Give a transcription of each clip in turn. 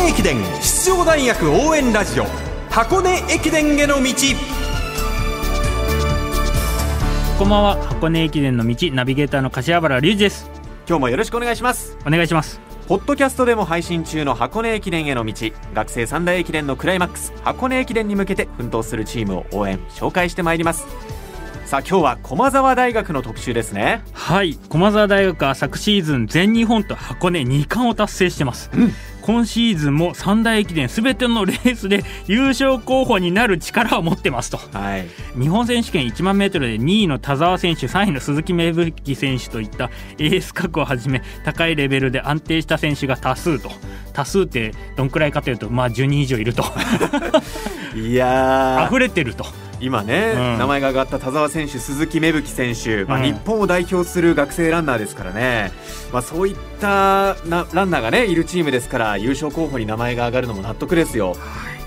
根駅伝出場大学応援ラジオ箱根駅伝への道。こんばんは。箱根駅伝の道ナビゲーターの柏原隆二です。今日もよろしくお願いします。お願いします。ポッドキャストでも配信中の箱根駅伝への道学生三大駅伝のクライマックス箱根駅伝に向けて奮闘するチームを応援紹介してまいりますさあ今日は駒澤大学の特集ですね。はい。駒澤大学は昨シーズン全日本と箱根2冠を達成してます、うん。今シーズンも三大駅伝すべてのレースで優勝候補になる力を持ってますと、はい、日本選手権1万メートルで2位の田澤選手3位の鈴木芽吹選手といったエース格をはじめ高いレベルで安定した選手が多数と。多数ってどんくらいかというとまあ10人以上いると。いや 溢れてると。今ね、うん、名前が挙がった田澤選手、鈴木芽吹選手、まあ、日本を代表する学生ランナーですからね、まあ、そういったなランナーが、ね、いるチームですから優勝候補に名前が挙がるのも納得ですよ。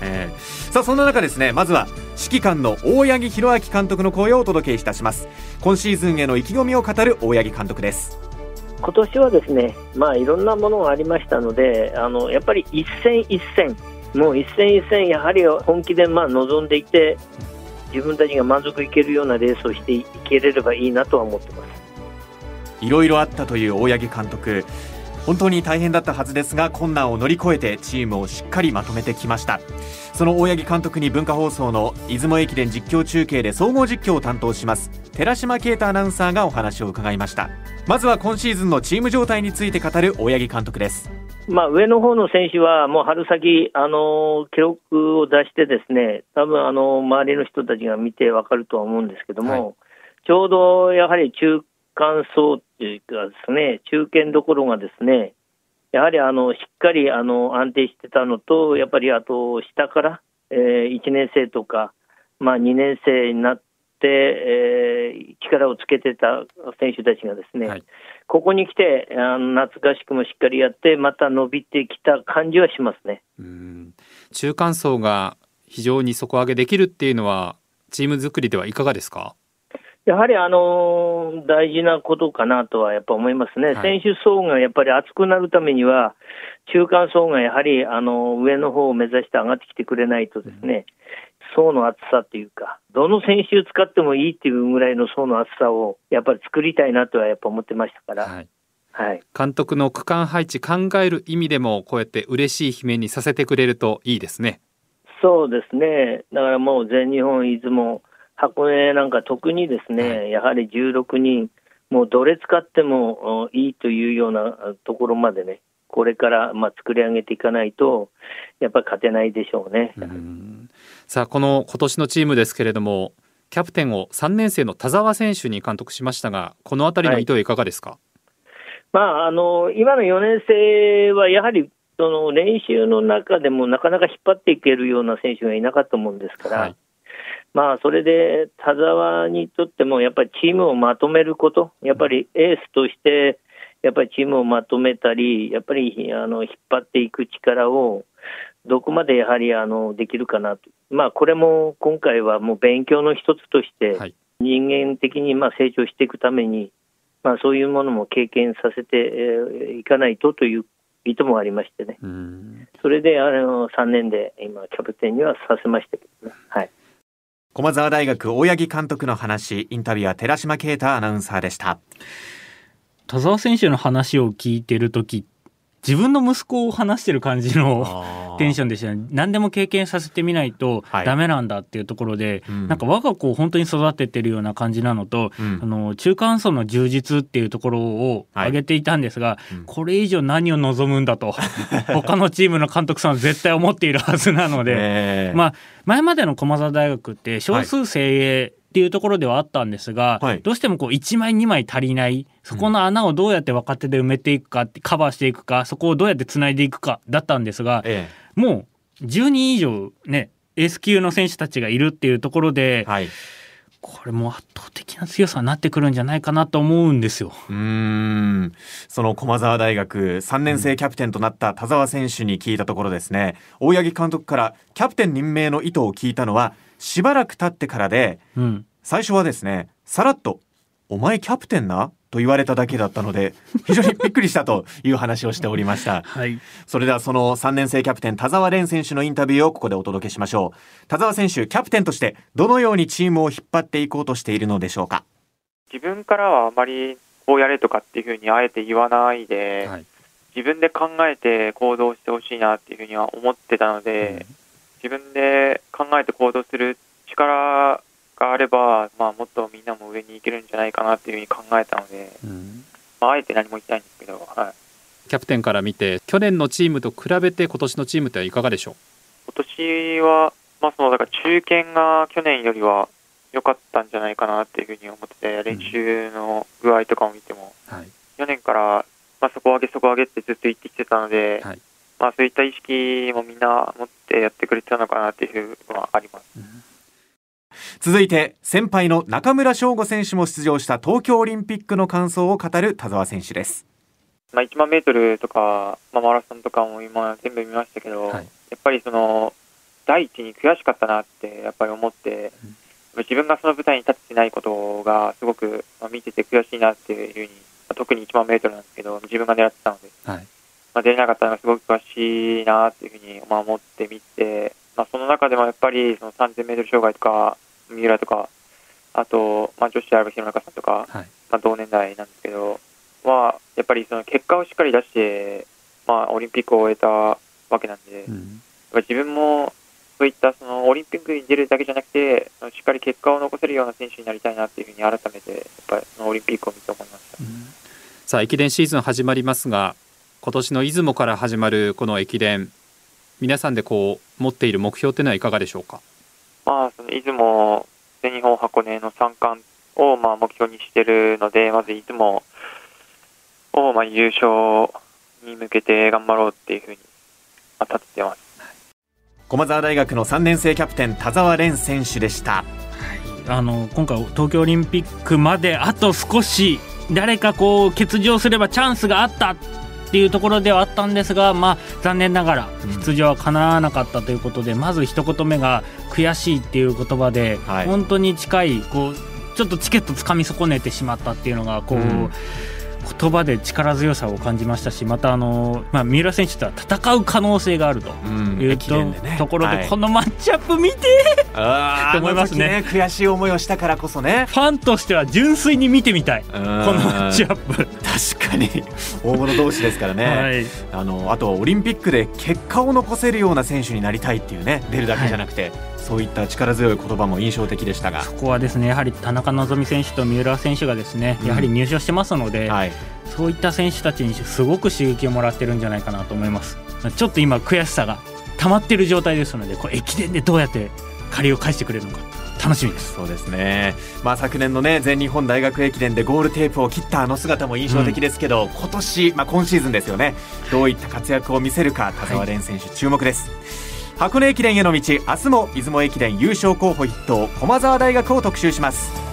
えー、さあそんな中ですねまずは指揮官の大八木弘明監督の声をお届けいたします。今シーズンへの意気込みを語る大八木監督です。今年はですねまあいろんなものがありましたのであのやっぱり一戦一戦もう一戦一戦やはり本気でまあ望んでいて自分たちが満足いけるようなレースをしていけれればいいなとは思ってます。いろいろあったという大八木監督。本当に大変だったはずですが困難を乗り越えてチームをしっかりまとめてきました。その大八木監督に文化放送の出雲駅伝実況中継で総合実況を担当します寺島啓太アナウンサーがお話を伺いました。まずは今シーズンのチーム状態について語る大八木監督です。まあ、上の方の選手は、もう春先、あの記録を出してですね、多分あの周りの人たちが見てわかるとは思うんですけども、はい、ちょうどやはり中間層っていうかですね、中堅どころがですね、やはりあのしっかりあの安定してたのと、やっぱりあと下から、えー、1年生とか、まあ、2年生になって、えー、力をつけてた選手たちがですね、はい。ここに来て、あの夏合宿もしっかりやって、また伸びてきた感じはしますね。うん。中間層が非常に底上げできるっていうのは、チーム作りではいかがですか？やはりあの大事なことかなとはやっぱ思いますね、はい、選手層がやっぱり厚くなるためには、中間層がやはりあの上の方を目指して上がってきてくれないと、ですね、層の厚さっていうか、どの選手使ってもいいっていうぐらいの層の厚さをやっぱり作りたいなとはやっぱ思ってましたから。はいはい、監督の区間配置考える意味でもこうやって嬉しい悲鳴にさせてくれるといいですね。そうですね。だからもう全日本出雲箱根なんか特にですね、はい、やはり16人もうどれ使ってもいいというようなところまでねこれからまあ作り上げていかないと、やっぱり勝てないでしょうね。うさあ、この今年のチームですけれども、キャプテンを3年生の田澤選手に監督しましたが、このあたりの意図はいかがですか、はい、まあ、あの今の4年生はやはりその練習の中でもなかなか引っ張っていけるような選手がいなかったもんですから、はい、まあ、それで田澤にとってもやっぱりチームをまとめること、やっぱりエースとしてやっぱりチームをまとめたり、やっぱりあの引っ張っていく力をどこまでやはりあのできるかなと、まあ、これも今回はもう勉強の一つとして、人間的にまあ成長していくために、まあ、そういうものも経験させていかないとという意図もありましてね、それであの3年で今、キャプテンにはさせましたけどね。はい駒澤大学大八木監督の話インタビューは寺島啓太アナウンサーでした。田澤選手の話を聞いてる時自分の息子を話してる感じのテンションでしたね。何でも経験させてみないとダメなんだっていうところで、はい、なんか我が子を本当に育ててるような感じなのと、うん、あの中間層の充実っていうところを挙げていたんですが、はいうん、これ以上何を望むんだと 他のチームの監督さんは絶対思っているはずなので、まあ前までの駒澤大学って少数精鋭、っていうところではあったんですが、はい、どうしてもこう1枚2枚足りないそこの穴をどうやって若手で埋めていくかカバーしていくかそこをどうやってつないでいくかだったんですが、ええ、もう10人以上ね S 級の選手たちがいるっていうところで、はい、これも圧倒的な強さになってくるんじゃないかなと思うんですよ。うん。その駒澤大学3年生キャプテンとなった田澤選手に聞いたところですね、うん、大八木監督からキャプテン任命の意図を聞いたのはしばらく経ってからで、うん、最初はですねさらっと「お前キャプテンな?」と言われただけだったので非常にびっくりしたという話をしておりました、はい、それではその3年生キャプテン田澤廉選手のインタビューをここでお届けしましょう。田澤選手キャプテンとしてどのようにチームを引っ張っていこうとしているのでしょうか？自分からはあまりこうやれとかっていうふうにあえて言わないで、はい、自分で考えて行動してほしいなっていうふうには思ってたので、うん、自分で考えて行動する力があれば、まあ、もっとみんなも上に行けるんじゃないかなっていうふうに考えたので、うん、まあ、あえて何も言いたいんですけど、はい、キャプテンから見て去年のチームと比べて今年のチームっていかがでしょう？今年は、まあ、そのだから中堅が去年よりは良かったんじゃないかなっていうふうに思ってて、練習の具合とかを見ても、うん。はい、去年から、まあ、そこ上げそこ上げってずっと言ってきてたので、はい、まあ、そういった意識もみんな持ってやってくれてたのかなっていうのはあります。うん。続いて先輩の中村翔吾選手も出場した東京オリンピックの感想を語る田澤選手です。まあ、1万メートルとか、まあ、マラソンとかも今全部見ましたけど、はい、やっぱりその第一に悔しかったなってやっぱり思って、うん、自分がその舞台に立ってないことがすごく、まあ、見てて悔しいなっていうふうに、まあ、特に1万メートルなんですけど自分が狙ってたので、はい、まあ、出れなかったのがすごく悔しいなっていうふうに、まあ、思ってみて、まあ、その中でもやっぱりその3000メートル障害とか三浦とか、あと、まあ、女子であれば弘中さんとか、はい、まあ、同年代なんですけど、は、やっぱりその結果をしっかり出して、まあ、オリンピックを終えたわけなんで、うん、自分もそういったそのオリンピックに出るだけじゃなくて、しっかり結果を残せるような選手になりたいなっていうふうに改めて、やっぱりそのオリンピックを見て思いました。うん、さあ、駅伝シーズン始まりますが、今年の出雲から始まるこの駅伝、皆さんでこう持っている目標というのはいかがでしょうか？まあ、その出雲、全日本箱根の3冠をまあ目標にしているので、まず出雲をまあ優勝に向けて頑張ろうっていうふうに立ててます。駒澤大学の3年生キャプテン田澤廉選手でした。あの今回東京オリンピックまであと少し誰かこう欠場すればチャンスがあったっていうところではあったんですが、まあ、残念ながら出場はかなわなかったということで、うん、まず一言目が悔しいっていう言葉で、はい、本当に近いこうちょっとチケットつかみ損ねてしまったっていうのがこう。うん言葉で力強さを感じましたしまたあの、まあ、三浦選手とは戦う可能性があるというとうんね、ところで、このマッチアップ見てと 思いますね、ね、悔しい思いをしたからこそね。ファンとしては純粋に見てみたい。このマッチアップ。確かに。大物同士ですからね、はい、あのあとオリンピックで結果を残せるような選手になりたいっていうね。出るだけじゃなくて。はいそういった力強い言葉も印象的でしたが。そこはですねやはり田中希実選手と三浦選手がですねやはり入賞してますので、うんはい、そういった選手たちにすごく刺激をもらってるんじゃないかなと思います。ちょっと今悔しさが溜まっている状態ですのでこれ駅伝でどうやって借りを返してくれるのか楽しみです。そうですね、まあ、昨年の、ね、全日本大学駅伝でゴールテープを切ったあの姿も印象的ですけど、うん、今年、まあ、今シーズンですよね。どういった活躍を見せるか田澤廉選手、注目です。箱根駅伝への道明日も出雲駅伝優勝候補筆頭駒澤大学を特集します。